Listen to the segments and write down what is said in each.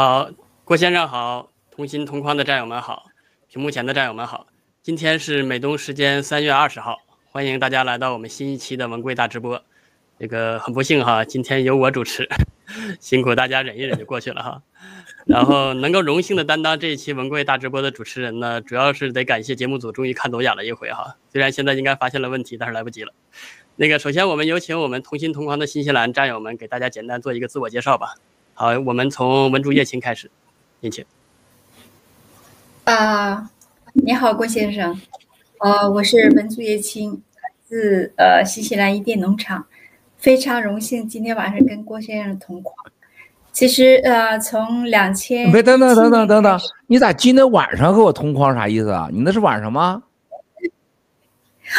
好，郭先生好，同心同框的战友们好，屏幕前的战友们好，今天是美东时间三月二十号，欢迎大家来到我们新一期的文贵大直播。这个很不幸哈，今天由我主持，辛苦大家忍一忍就过去了哈。然后能够荣幸的担当这一期文贵大直播的主持人呢，主要是得感谢节目组终于看走眼了一回哈。虽然现在应该发现了问题，但是来不及了。那个首先我们有请我们同心同框的新西兰战友们给大家简单做一个自我介绍吧。好，我们从文竹叶青开始，有请。啊、呃，你好，郭先生。呃，我是文竹叶青，来自呃新西兰伊甸农场，非常荣幸今天晚上跟郭先生同框。其实呃，从两千，别等等等等等等，你咋今天晚上和我同框啥意思啊？你那是晚上吗？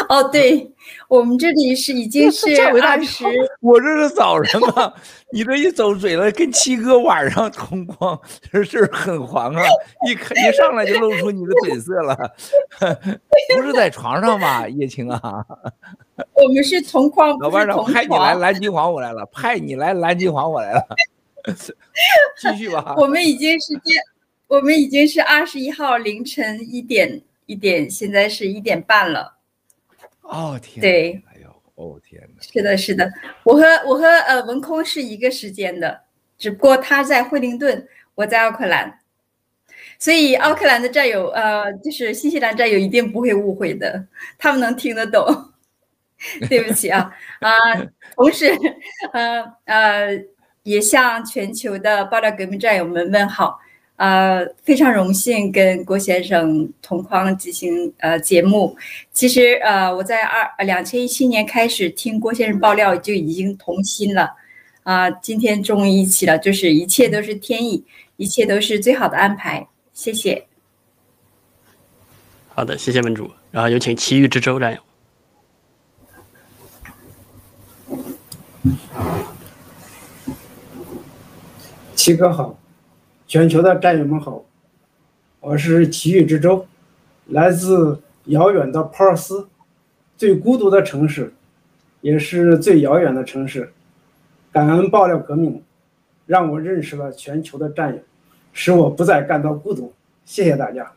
哦，对，我们这里是已经 是二十，我这是早上啊。你这一走嘴了，跟七哥晚上同框，这事儿很黄啊！一看一上来就露出你的本色了，不是在床上吧，叶青啊？我们是同框，老班长派你来蓝金黄我来了，派你来蓝金黄我来了，继续吧。我们已经是第，我们已经是二十一号凌晨一点一点，现在是一点半了。哦天，对。哦天哪！是的，是的，我和我和呃文空是一个时间的，只不过他在惠灵顿，我在奥克兰，所以奥克兰的战友呃，就是新西兰战友一定不会误会的，他们能听得懂。对不起啊啊、呃，同时呃呃，也向全球的爆料革命战友们问好。呃，非常荣幸跟郭先生同框进行呃节目。其实呃，我在二两千一七年开始听郭先生爆料就已经同心了，啊、呃，今天终于一起了，就是一切都是天意，一切都是最好的安排。谢谢。好的，谢谢文主，然后有请奇遇之舟战友。七哥好。全球的战友们好，我是奇遇之舟，来自遥远的珀尔斯，最孤独的城市，也是最遥远的城市。感恩爆料革命，让我认识了全球的战友，使我不再感到孤独。谢谢大家。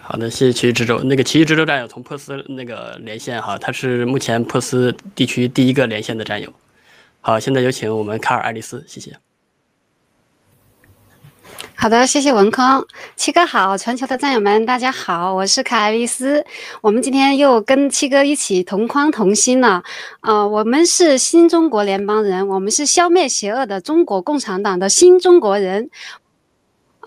好的，谢谢奇遇之舟。那个奇遇之舟战友从珀斯那个连线哈，他是目前珀斯地区第一个连线的战友。好，现在有请我们卡尔爱丽丝，谢谢。好的，谢谢文康七哥好，全球的战友们大家好，我是卡爱丽丝，我们今天又跟七哥一起同框同心了，呃，我们是新中国联邦人，我们是消灭邪恶的中国共产党的新中国人，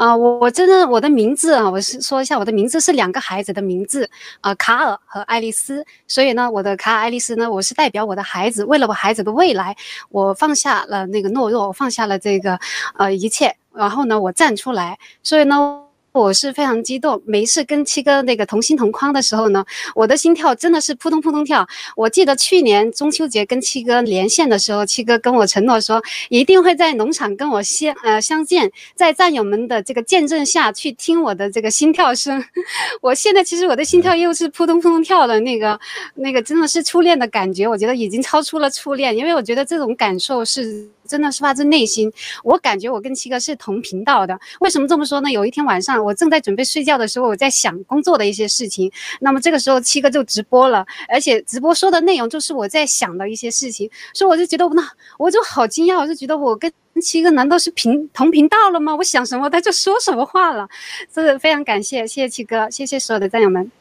啊、我我真的我的名字啊，我是说一下我的名字是两个孩子的名字啊、卡尔和爱丽丝，所以呢，我的卡尔爱丽丝呢，我是代表我的孩子，为了我孩子的未来，我放下了那个懦弱，我放下了这个呃一切。然后呢，我站出来，所以呢。我是非常激动，每一次跟七哥那个同心同框的时候呢，我的心跳真的是扑通扑通跳。我记得去年中秋节跟七哥连线的时候，七哥跟我承诺说，一定会在农场跟我相呃相见，在战友们的这个见证下去听我的这个心跳声。我现在其实我的心跳又是扑通扑通跳的，那个那个真的是初恋的感觉，我觉得已经超出了初恋，因为我觉得这种感受是真的是发自内心。我感觉我跟七哥是同频道的。为什么这么说呢？有一天晚上。我正在准备睡觉的时候，我在想工作的一些事情。那么这个时候七哥就直播了，而且直播说的内容就是我在想的一些事情，所以我就觉得我那我就好惊讶，我就觉得我跟七哥难道是平同频道了吗？我想什么他就说什么话了，真的非常感谢，谢谢七哥，谢谢所有的战友们。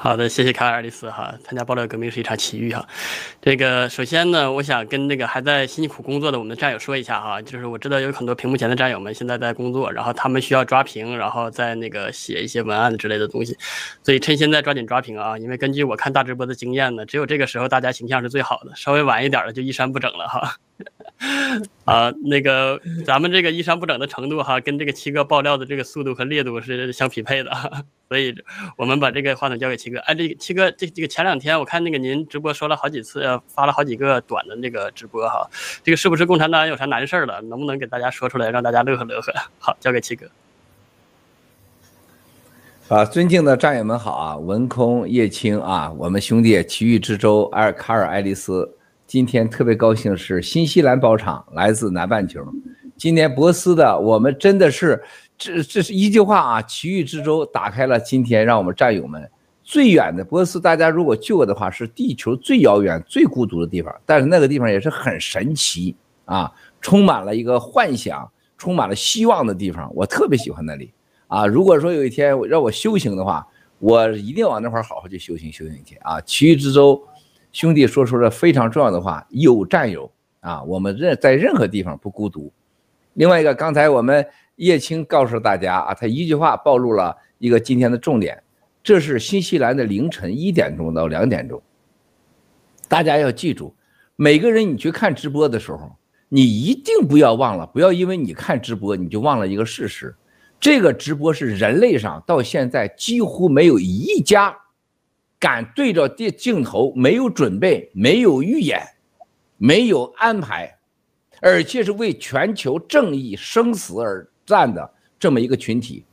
好的，谢谢卡尔爱丽丝哈，参加爆料革命是一场奇遇哈。这个首先呢，我想跟那个还在辛苦工作的我们的战友说一下哈，就是我知道有很多屏幕前的战友们现在在工作，然后他们需要抓屏，然后在那个写一些文案之类的东西，所以趁现在抓紧抓屏啊，因为根据我看大直播的经验呢，只有这个时候大家形象是最好的，稍微晚一点的就衣衫不整了哈。啊，那个咱们这个衣衫不整的程度哈，跟这个七哥爆料的这个速度和烈度是相匹配的，所以我们把这个话筒交给七哥。哎，这个七哥，这这个前两天我看那个您直播说了好几次，发了好几个短的那个直播哈，这个是不是共产党有啥难事了？能不能给大家说出来，让大家乐呵乐呵？好，交给七哥。啊，尊敬的战友们好啊，文空叶青啊，我们兄弟奇遇之舟埃尔卡尔爱丽丝。今天特别高兴是新西兰包场，来自南半球。今年博斯的我们真的是，这这是一句话啊，奇遇之舟打开了今天让我们战友们最远的博斯。大家如果去过的话，是地球最遥远、最孤独的地方，但是那个地方也是很神奇啊，充满了一个幻想、充满了希望的地方。我特别喜欢那里啊。如果说有一天让我修行的话，我一定往那块好好去修行修行去啊。奇遇之舟。兄弟说出了非常重要的话：有战友啊，我们任在任何地方不孤独。另外一个，刚才我们叶青告诉大家啊，他一句话暴露了一个今天的重点，这是新西兰的凌晨一点钟到两点钟。大家要记住，每个人你去看直播的时候，你一定不要忘了，不要因为你看直播你就忘了一个事实，这个直播是人类上到现在几乎没有一家。敢对着电镜头，没有准备，没有预演，没有安排，而且是为全球正义生死而战的这么一个群体，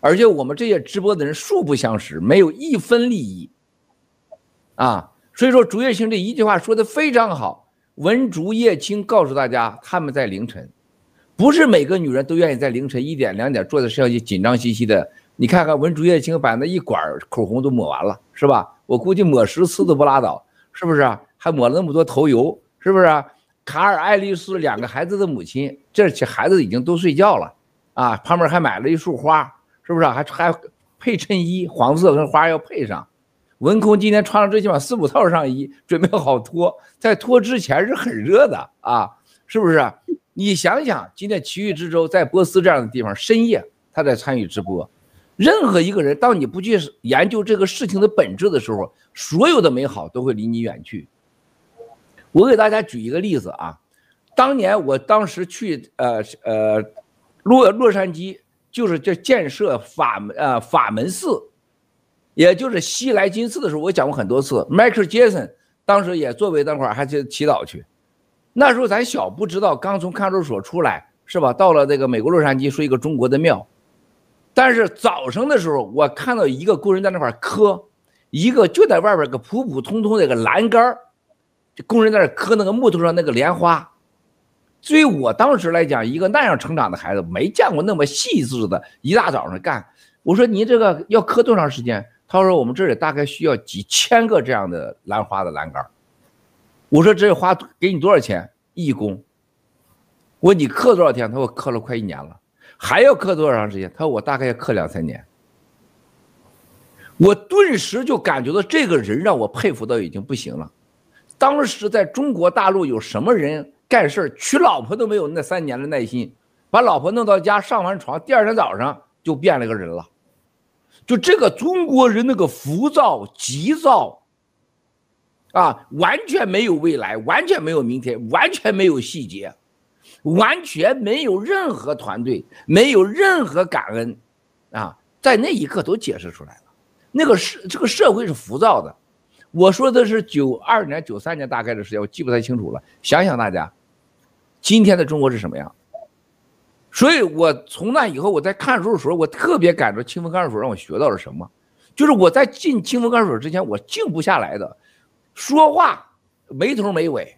而且我们这些直播的人素不相识，没有一分利益，啊，所以说竹叶青这一句话说的非常好，文竹叶青告诉大家，他们在凌晨，不是每个女人都愿意在凌晨一点两点坐在摄像机紧张兮兮的。你看看文竹叶青把那一管口红都抹完了，是吧？我估计抹十次都不拉倒，是不是？还抹了那么多头油，是不是？卡尔爱丽丝两个孩子的母亲，这些孩子已经都睡觉了，啊，旁边还买了一束花，是不是？还还配衬衣，黄色跟花要配上。文空今天穿了最起码四五套上衣，准备好脱，在脱之前是很热的啊，是不是？你想想，今天奇遇之舟在波斯这样的地方，深夜他在参与直播。任何一个人，当你不去研究这个事情的本质的时候，所有的美好都会离你远去。我给大家举一个例子啊，当年我当时去呃呃洛洛杉矶，就是这建设法呃法门寺，也就是西来金寺的时候，我讲过很多次。Michael Jackson 当时也作为那会儿还去祈祷去，那时候咱小不知道，刚从看守所出来是吧？到了这个美国洛杉矶，说一个中国的庙。但是早上的时候，我看到一个工人在那块刻，一个就在外边个普普通通的一个栏杆，这工人在那刻那个木头上那个莲花。所以我当时来讲，一个那样成长的孩子，没见过那么细致的，一大早上干。我说你这个要刻多长时间？他说我们这里大概需要几千个这样的兰花的栏杆。我说这花给你多少钱？义工。我说你刻多少天？他说刻了快一年了。还要刻多长时间？他说我大概要刻两三年。我顿时就感觉到这个人让我佩服到已经不行了。当时在中国大陆有什么人干事娶老婆都没有那三年的耐心，把老婆弄到家上完床，第二天早上就变了个人了。就这个中国人那个浮躁急躁，啊，完全没有未来，完全没有明天，完全没有细节。完全没有任何团队，没有任何感恩，啊，在那一刻都解释出来了。那个社这个社会是浮躁的。我说的是九二年、九三年大概的时间，我记不太清楚了。想想大家，今天的中国是什么样？所以我从那以后，我在看书的时候，我特别感觉清风看守所让我学到了什么，就是我在进清风看守所之前，我静不下来的，说话没头没尾。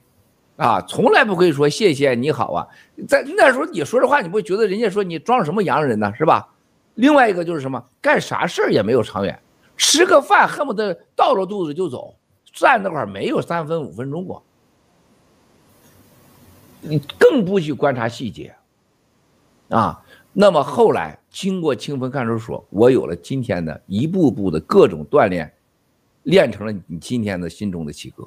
啊，从来不会说谢谢你好啊，在那时候你说这话，你不会觉得人家说你装什么洋人呢，是吧？另外一个就是什么，干啥事儿也没有长远，吃个饭恨不得倒了肚子就走，站那块儿没有三分五分钟过，你更不去观察细节，啊，那么后来经过清风看守所，我有了今天的一步步的各种锻炼，练成了你今天的心中的七哥。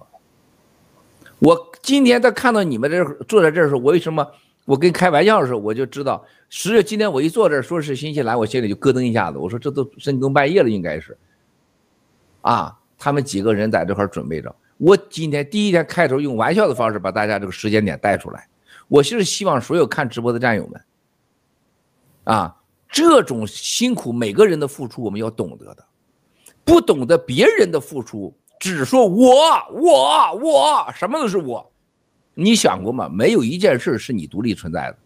我今天在看到你们这坐在这儿时候，我为什么我跟开玩笑的时候我就知道，实际今天我一坐这儿说是新西兰，我心里就咯噔一下子。我说这都深更半夜了，应该是，啊，他们几个人在这块准备着。我今天第一天开头用玩笑的方式把大家这个时间点带出来，我就是希望所有看直播的战友们，啊，这种辛苦每个人的付出我们要懂得的，不懂得别人的付出。只说我我我什么都是我，你想过吗？没有一件事是你独立存在的。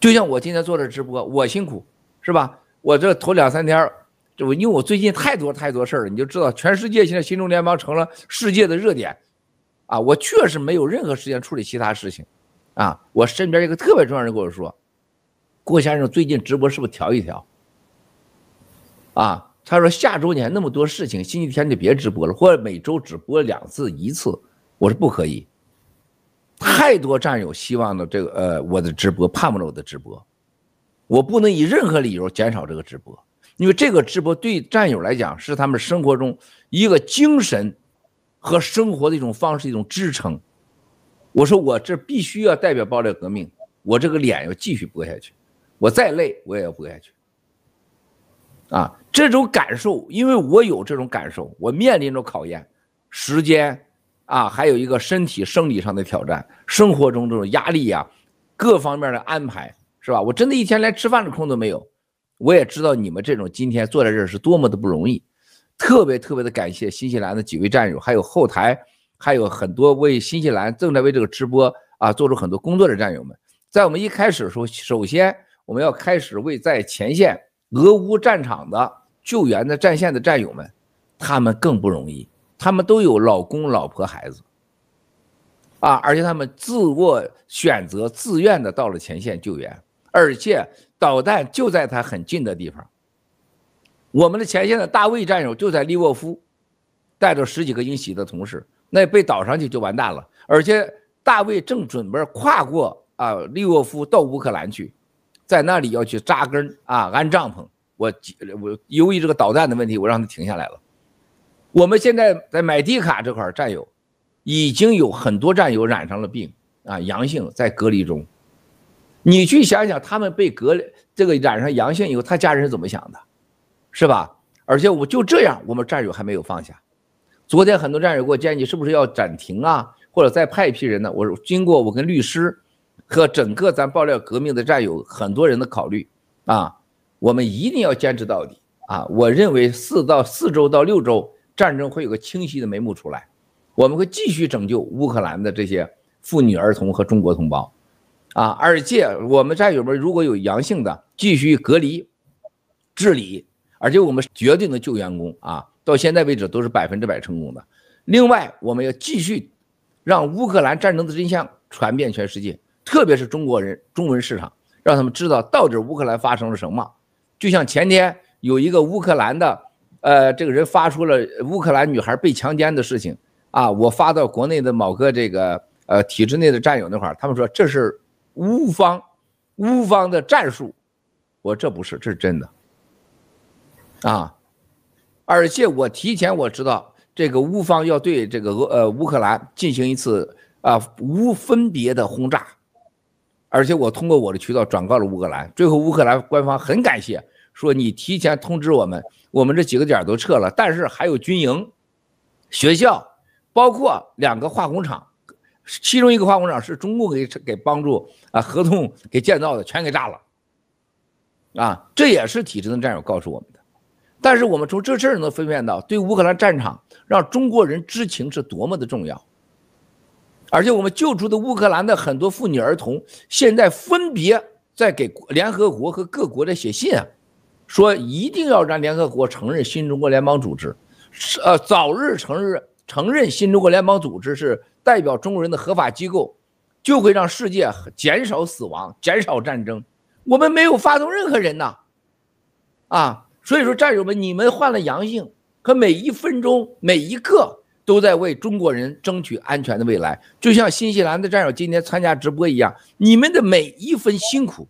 就像我今天做这直播，我辛苦是吧？我这头两三天，就因为我最近太多太多事儿了，你就知道全世界现在新中联邦成了世界的热点，啊，我确实没有任何时间处理其他事情，啊，我身边一个特别重要人跟我说，郭先生最近直播是不是调一调？啊，他说下周你还那么多事情，星期天就别直播了，或者每周只播两次一次。我说不可以，太多战友希望的这个呃我的直播，盼望着我的直播，我不能以任何理由减少这个直播，因为这个直播对战友来讲是他们生活中一个精神和生活的一种方式，一种支撑。我说我这必须要代表爆料革命，我这个脸要继续播下去，我再累我也要播下去。啊，这种感受，因为我有这种感受，我面临着考验，时间啊，还有一个身体生理上的挑战，生活中这种压力呀，各方面的安排，是吧？我真的一天连吃饭的空都没有。我也知道你们这种今天坐在这儿是多么的不容易，特别特别的感谢新西兰的几位战友，还有后台，还有很多为新西兰正在为这个直播啊做出很多工作的战友们。在我们一开始的时候，首先我们要开始为在前线。俄乌战场的救援的战线的战友们，他们更不容易，他们都有老公、老婆、孩子，啊，而且他们自我选择、自愿的到了前线救援，而且导弹就在他很近的地方。我们的前线的大卫战友就在利沃夫，带着十几个英喜的同事，那被导上去就完蛋了。而且大卫正准备跨过啊利沃夫到乌克兰去。在那里要去扎根啊，安帐篷。我我由于这个导弹的问题，我让他停下来了。我们现在在买地卡这块战友，已经有很多战友染上了病啊，阳性在隔离中。你去想想，他们被隔离这个染上阳性以后，他家人是怎么想的，是吧？而且我就这样，我们战友还没有放下。昨天很多战友给我建议，是不是要暂停啊，或者再派一批人呢？我经过我跟律师。和整个咱爆料革命的战友很多人的考虑啊，我们一定要坚持到底啊！我认为四到四周到六周，战争会有个清晰的眉目出来，我们会继续拯救乌克兰的这些妇女儿童和中国同胞啊！而且我们战友们如果有阳性的，继续隔离治理，而且我们绝对的救员工啊，到现在为止都是百分之百成功的。另外，我们要继续让乌克兰战争的真相传遍全世界。特别是中国人中文市场，让他们知道到底乌克兰发生了什么。就像前天有一个乌克兰的，呃，这个人发出了乌克兰女孩被强奸的事情啊，我发到国内的某个这个呃体制内的战友那块儿，他们说这是乌方乌方的战术，我这不是，这是真的啊。而且我提前我知道这个乌方要对这个俄呃乌克兰进行一次啊无分别的轰炸。而且我通过我的渠道转告了乌克兰，最后乌克兰官方很感谢，说你提前通知我们，我们这几个点都撤了，但是还有军营、学校，包括两个化工厂，其中一个化工厂是中共给给帮助啊合同给建造的，全给炸了，啊，这也是体制的战友告诉我们的。但是我们从这事儿能分辨到，对乌克兰战场让中国人知情是多么的重要。而且我们救出的乌克兰的很多妇女儿童，现在分别在给联合国和各国在写信啊，说一定要让联合国承认新中国联邦组织，是呃，早日承认承认新中国联邦组织是代表中国人的合法机构，就会让世界减少死亡，减少战争。我们没有发动任何人呐，啊，所以说战友们，你们患了阳性，可每一分钟每一刻。都在为中国人争取安全的未来，就像新西兰的战友今天参加直播一样，你们的每一分辛苦，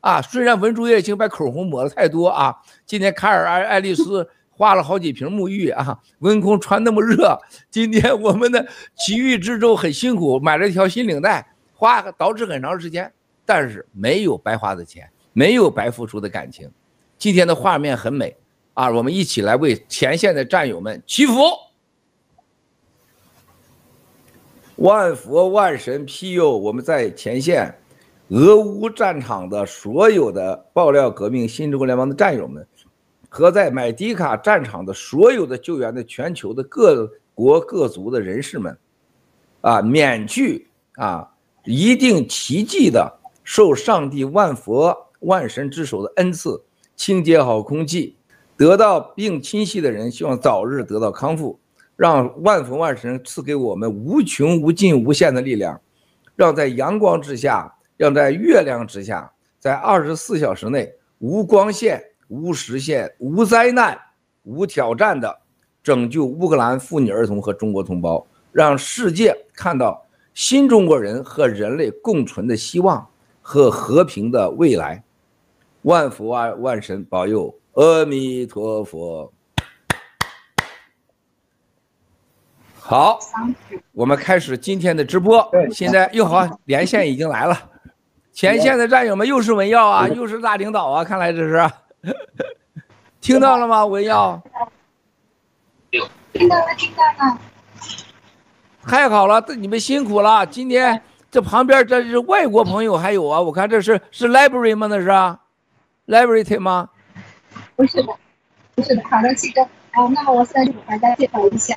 啊，虽然文竹叶青把口红抹的太多啊，今天卡尔爱爱丽丝花了好几瓶沐浴啊，文空穿那么热，今天我们的奇遇之舟很辛苦，买了一条新领带，花导致很长时间，但是没有白花的钱，没有白付出的感情，今天的画面很美啊，我们一起来为前线的战友们祈福。万佛万神庇佑我们在前线俄乌战场的所有的爆料革命新中国联邦的战友们，和在买迪卡战场的所有的救援的全球的各国各族的人士们，啊，免去啊一定奇迹的受上帝万佛万神之手的恩赐，清洁好空气，得到病侵袭的人希望早日得到康复。让万佛万神赐给我们无穷无尽无限的力量，让在阳光之下，让在月亮之下，在二十四小时内无光线、无时限、无灾难、无挑战的拯救乌克兰妇女儿童和中国同胞，让世界看到新中国人和人类共存的希望和和平的未来。万佛万万神保佑，阿弥陀佛。好，我们开始今天的直播。现在又好，连线已经来了。前线的战友们，又是文耀啊，又是大领导啊，看来这是。听到了吗，文耀？听到了，听到了。太好了，这你们辛苦了。今天这旁边这是外国朋友，还有啊，我看这是是 library 吗？那是 library 吗？不是的，不是的。好的，七哥。好，那么我现在就给大家介绍一下。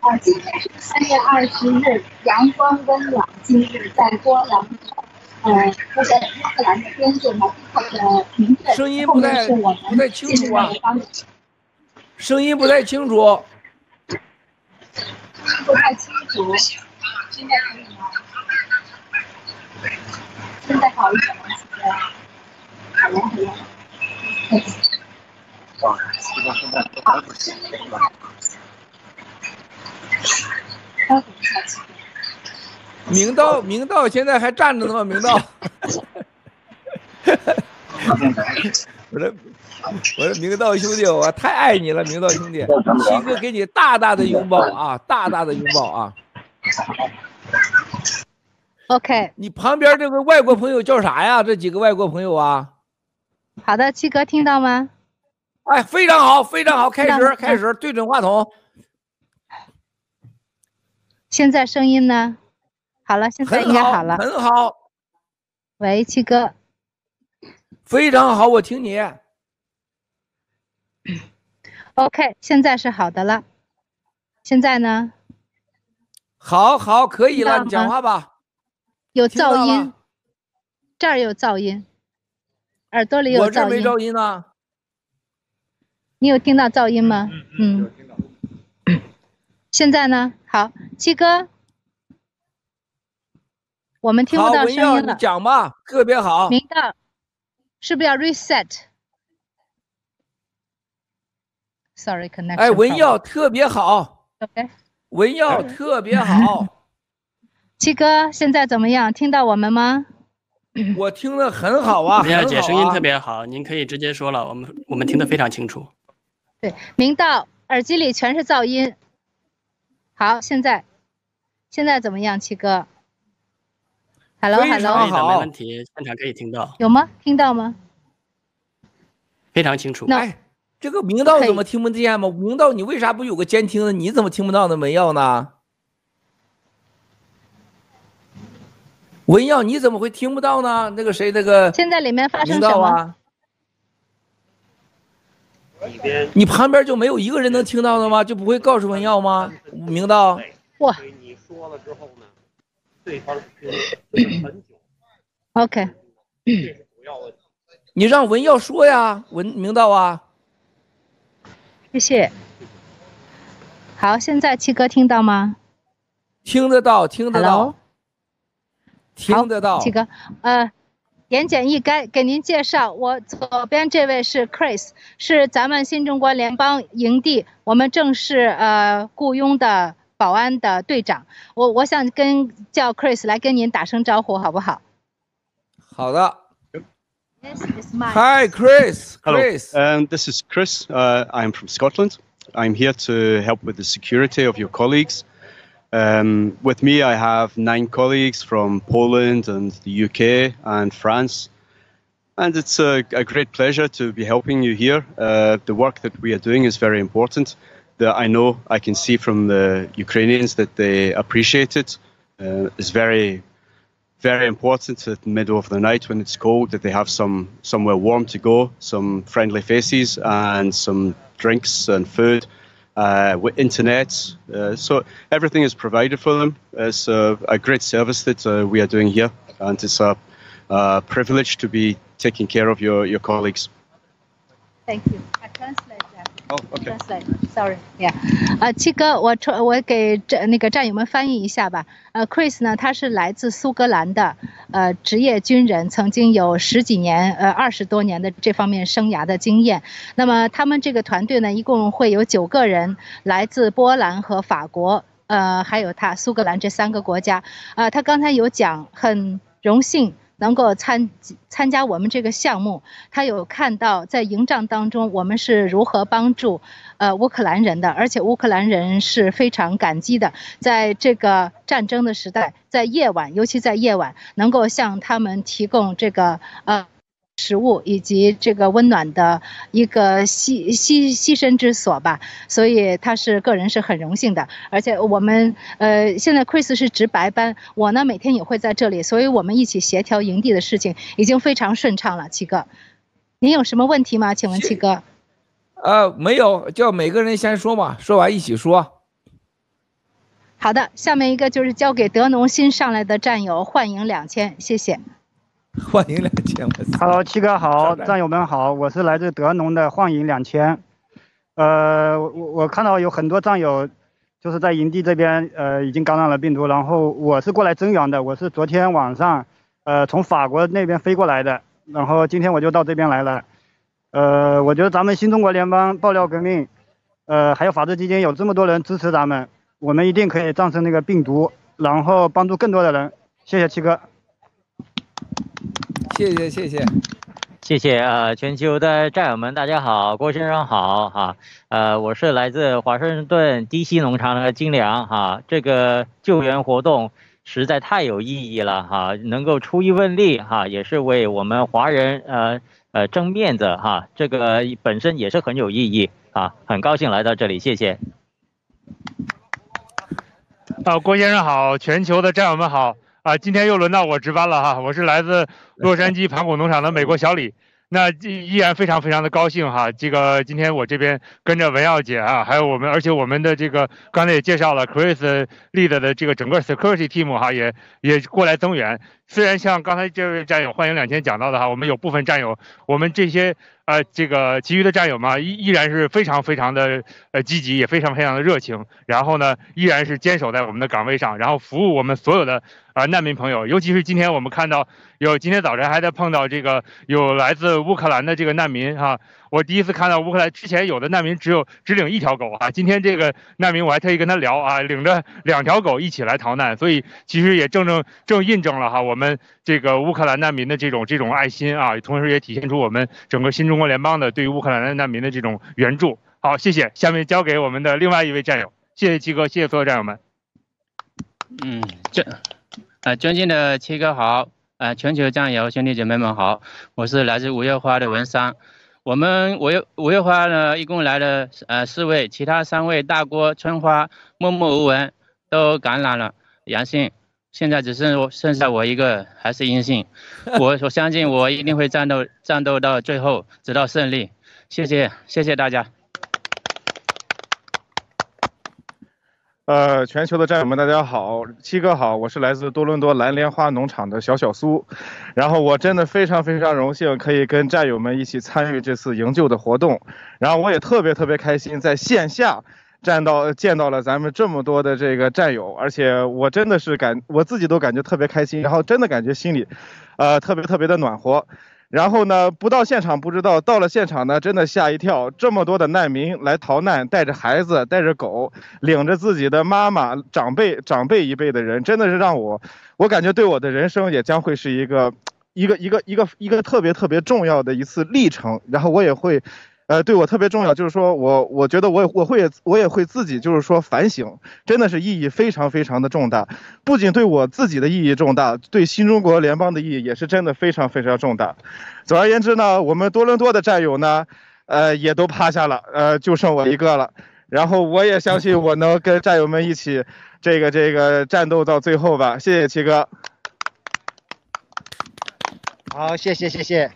啊，今天是三月二十日，阳光温暖。今日在波兰，呃，就在乌克兰的边界嘛，它的名字声音不太不太清楚啊，声音不太清楚，不太清楚，现在可以吗？现在好一点吗？现在好了，好了。好，现在好。明道，明道现在还站着呢吗？明道，我说，我说明道兄弟，我太爱你了，明道兄弟，七哥给你大大的拥抱啊，大大的拥抱啊。OK，你旁边这个外国朋友叫啥呀？这几个外国朋友啊？好的，七哥听到吗？哎，非常好，非常好，开始，开始，对准话筒。现在声音呢？好了，现在应该好了。很好。很好。喂，七哥。非常好，我听你。OK，现在是好的了。现在呢？好好，可以了，你讲话吧。有噪音。这儿有噪音。耳朵里有噪音。我这没噪音呢。你有听到噪音吗？嗯。现在呢？好，七哥，我们听不到声音了。好，文耀，你讲吧，特别好。明道，是不是要 reset？Sorry，connection。哎，文耀特别好。OK。文耀特别好。七哥，现在怎么样？听到我们吗？我听得很好啊。文耀姐声音特别好，您可以直接说了，我们我们听得非常清楚。对，明道耳机里全是噪音。好，现在，现在怎么样，七哥？Hello，Hello，好没问题，现场可以听到。有吗？听到吗？非常清楚。那、哎、这个明道怎么听不见吗？明道，你为啥不有个监听呢？你怎么听不到呢？文耀呢？文耀，你怎么会听不到呢？那个谁，那个现在里面发生什么？啊你旁边就没有一个人能听到的吗？就不会告诉文耀吗？明道，哇！你说了之后呢，对方听很久。OK。你让文耀说呀，文明道啊。谢谢。好，现在七哥听到吗？听得到，听得到。听得到。七哥，呃。言简意赅，给您介绍，我左边这位是 Chris，是咱们新中国联邦营地，我们正式呃雇佣的保安的队长。我我想跟叫 Chris 来跟您打声招呼，好不好？好的。This is my. Hi, Chris. Hello. Chris. Um, this is Chris. Uh, I'm from Scotland. I'm here to help with the security of your colleagues. Um, with me, I have nine colleagues from Poland and the UK and France. And it's a, a great pleasure to be helping you here. Uh, the work that we are doing is very important. That I know I can see from the Ukrainians that they appreciate it. Uh, it's very, very important at the middle of the night when it's cold that they have some somewhere warm to go, some friendly faces, and some drinks and food uh, with internet. Uh, so everything is provided for them. It's a, a great service that uh, we are doing here, and it's a, a, privilege to be taking care of your, your colleagues. Thank you. I translate 哦，OK。Sorry，Yeah，呃，七哥，我传我给这那个战友们翻译一下吧。呃，Chris 呢，他是来自苏格兰的，呃，职业军人，曾经有十几年，呃，二十多年的这方面生涯的经验。那么他们这个团队呢，一共会有九个人，来自波兰和法国，呃，还有他苏格兰这三个国家。啊、呃，他刚才有讲，很荣幸。能够参参加我们这个项目，他有看到在营帐当中我们是如何帮助呃乌克兰人的，而且乌克兰人是非常感激的，在这个战争的时代，在夜晚，尤其在夜晚，能够向他们提供这个呃。食物以及这个温暖的一个栖栖栖身之所吧，所以他是个人是很荣幸的，而且我们呃现在 Chris 是值白班，我呢每天也会在这里，所以我们一起协调营地的事情已经非常顺畅了。七哥，您有什么问题吗？请问七哥？呃，没有，叫每个人先说嘛，说完一起说。好的，下面一个就是交给德农新上来的战友，幻影两千，谢谢。幻影两千，Hello，七哥好，战友们好，我是来自德农的幻影两千。呃，我我看到有很多战友就是在营地这边，呃，已经感染了病毒，然后我是过来增援的，我是昨天晚上，呃，从法国那边飞过来的，然后今天我就到这边来了。呃，我觉得咱们新中国联邦爆料革命，呃，还有法治基金有这么多人支持咱们，我们一定可以战胜那个病毒，然后帮助更多的人。谢谢七哥。谢谢谢谢，谢谢啊！全球的战友们，大家好，郭先生好哈。呃，我是来自华盛顿 DC 农场的金良哈。这个救援活动实在太有意义了哈，能够出一份力哈，也是为我们华人呃呃争面子哈。这个本身也是很有意义啊，很高兴来到这里，谢谢。啊，郭先生好，全球的战友们好。啊，今天又轮到我值班了哈，我是来自洛杉矶盘古农场的美国小李，那依然非常非常的高兴哈，这个今天我这边跟着文耀姐啊，还有我们，而且我们的这个刚才也介绍了 Chris lead 的这个整个 security team 哈，也也过来增援。虽然像刚才这位战友欢迎两千讲到的哈，我们有部分战友，我们这些呃这个其余的战友嘛，依依然是非常非常的呃积极，也非常非常的热情，然后呢，依然是坚守在我们的岗位上，然后服务我们所有的啊、呃、难民朋友，尤其是今天我们看到有今天早晨还在碰到这个有来自乌克兰的这个难民哈。我第一次看到乌克兰之前有的难民只有只领一条狗啊，今天这个难民我还特意跟他聊啊，领着两条狗一起来逃难，所以其实也正正正印证了哈我们这个乌克兰难民的这种这种爱心啊，同时也体现出我们整个新中国联邦的对于乌克兰的难民的这种援助。好，谢谢，下面交给我们的另外一位战友，谢谢七哥，谢谢所有战友们。嗯，这，呃，尊敬的七哥好，呃，全球战友兄弟姐妹们好，我是来自五月花的文山。我们五月五月花呢，一共来了呃四位，其他三位大郭、春花默默无闻，都感染了阳性，现在只剩剩下我一个还是阴性。我我相信我一定会战斗战斗到最后，直到胜利。谢谢谢谢大家。呃，全球的战友们，大家好，七哥好，我是来自多伦多蓝莲花农场的小小苏，然后我真的非常非常荣幸可以跟战友们一起参与这次营救的活动，然后我也特别特别开心在线下站到见到了咱们这么多的这个战友，而且我真的是感我自己都感觉特别开心，然后真的感觉心里，呃，特别特别的暖和。然后呢，不到现场不知道，到了现场呢，真的吓一跳。这么多的难民来逃难，带着孩子，带着狗，领着自己的妈妈、长辈、长辈一辈的人，真的是让我，我感觉对我的人生也将会是一个，一个一个一个一个特别特别重要的一次历程。然后我也会。呃，对我特别重要，就是说我我觉得我也我会我也会自己就是说反省，真的是意义非常非常的重大，不仅对我自己的意义重大，对新中国联邦的意义也是真的非常非常重大。总而言之呢，我们多伦多的战友呢，呃，也都趴下了，呃，就剩我一个了。然后我也相信我能跟战友们一起这个这个战斗到最后吧。谢谢七哥。好，谢谢谢谢，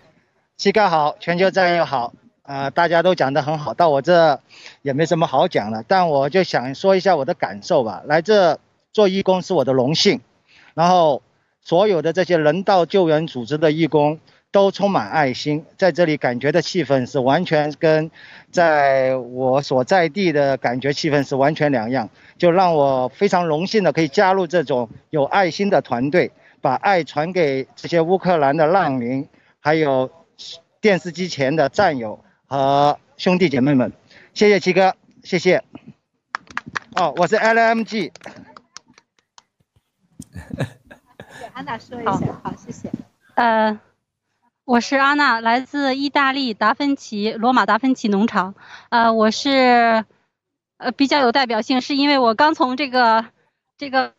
七哥好，全球战友好。呃，大家都讲得很好，到我这也没什么好讲了。但我就想说一下我的感受吧。来这做义工是我的荣幸，然后所有的这些人道救援组织的义工都充满爱心，在这里感觉的气氛是完全跟在我所在地的感觉气氛是完全两样，就让我非常荣幸的可以加入这种有爱心的团队，把爱传给这些乌克兰的难民，还有电视机前的战友和兄弟姐妹们。谢谢七哥，谢谢。哦，我是 LMG。安娜说一下，好，好，谢谢。呃，我是安娜，来自意大利达芬奇罗马达芬奇农场。呃，我是呃比较有代表性，是因为我刚从这个这个，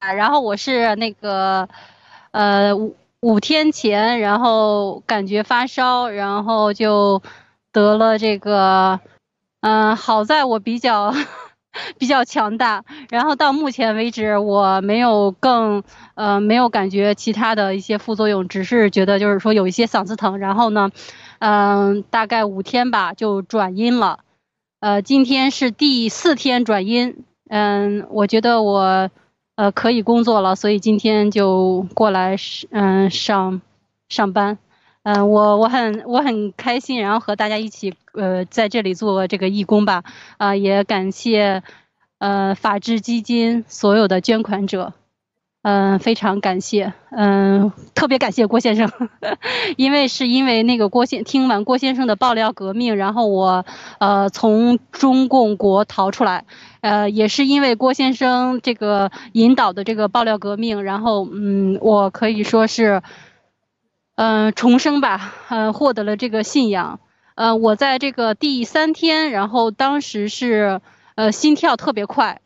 啊，然后我是那个呃五五天前，然后感觉发烧，然后就得了这个，嗯、呃，好在我比较。比较强大，然后到目前为止我没有更呃没有感觉其他的一些副作用，只是觉得就是说有一些嗓子疼，然后呢，嗯、呃，大概五天吧就转阴了，呃，今天是第四天转阴，嗯、我觉得我呃可以工作了，所以今天就过来嗯、上上班。嗯、我我很我很开心，然后和大家一起呃在这里做这个义工吧，啊、呃，也感谢呃法治基金所有的捐款者，嗯、非常感谢，嗯、特别感谢郭先生，因为是因为那个郭先听完郭先生的爆料革命，然后我呃从中共国逃出来，呃，也是因为郭先生这个引导的这个爆料革命，然后嗯，我可以说是。嗯、呃，重生吧，嗯、呃，获得了这个信仰。呃，我在这个第三天，然后当时是，呃，心跳特别快，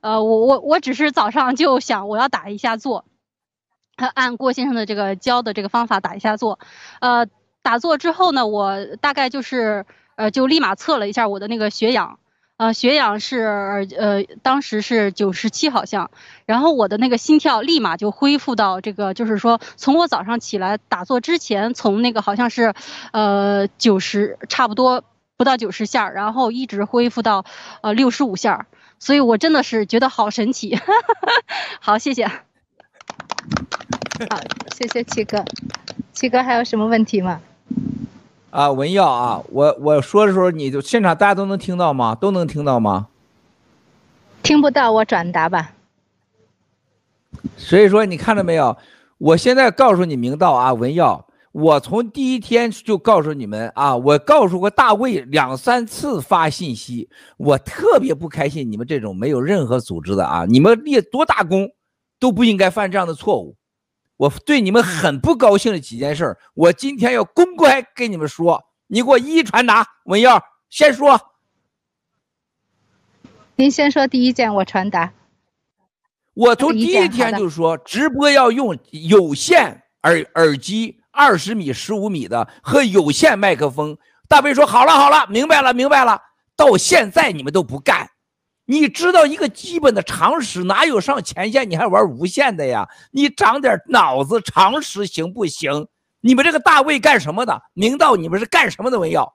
呃，我我我只是早上就想我要打一下坐，按郭先生的这个教的这个方法打一下坐，呃，打坐之后呢，我大概就是，呃，就立马测了一下我的那个血氧。呃，血氧是呃，当时是九十七好像，然后我的那个心跳立马就恢复到这个，就是说从我早上起来打坐之前，从那个好像是，呃九十差不多不到九十下，然后一直恢复到呃六十五下，所以我真的是觉得好神奇。好，谢谢。好，谢谢七哥。七哥还有什么问题吗？啊，文耀啊，我我说的时候，你就现场大家都能听到吗？都能听到吗？听不到，我转达吧。所以说，你看到没有？我现在告诉你明道啊，文耀，我从第一天就告诉你们啊，我告诉过大卫两三次发信息，我特别不开心你们这种没有任何组织的啊，你们立多大功都不应该犯这样的错误。我对你们很不高兴的几件事，我今天要公开跟你们说，你给我一一传达。文耀，先说。您先说第一件，我传达。我从第一天就说，直播要用有线耳耳机，二十米、十五米的和有线麦克风。大飞说好了好了，明白了明白了。到现在你们都不干。你知道一个基本的常识，哪有上前线你还玩无线的呀？你长点脑子，常识行不行？你们这个大卫干什么的？明道你们是干什么的？文耀。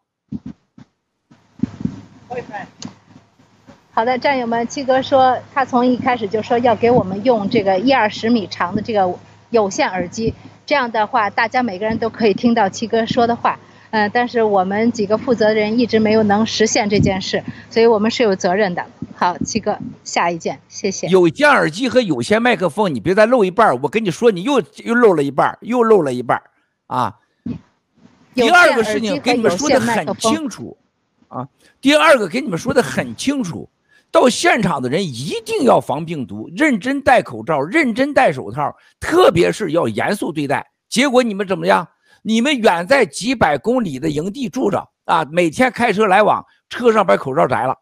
好的，战友们，七哥说他从一开始就说要给我们用这个一二十米长的这个有线耳机，这样的话大家每个人都可以听到七哥说的话。嗯，但是我们几个负责人一直没有能实现这件事，所以我们是有责任的。好，七哥，下一件，谢谢。有线耳机和有线麦克风，你别再漏一半。我跟你说，你又又漏了一半，又漏了一半啊！第二个事情给你们说的很清楚啊。第二个给你们说的很清楚，到现场的人一定要防病毒，认真戴口罩，认真戴手套，特别是要严肃对待。结果你们怎么样？你们远在几百公里的营地住着啊，每天开车来往，车上把口罩摘了。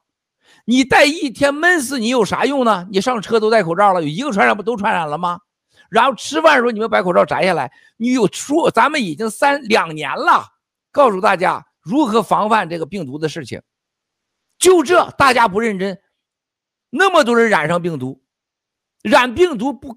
你戴一天闷死你有啥用呢？你上车都戴口罩了，有一个传染不都传染了吗？然后吃饭的时候你们把口罩摘下来，你有说咱们已经三两年了，告诉大家如何防范这个病毒的事情，就这大家不认真，那么多人染上病毒，染病毒不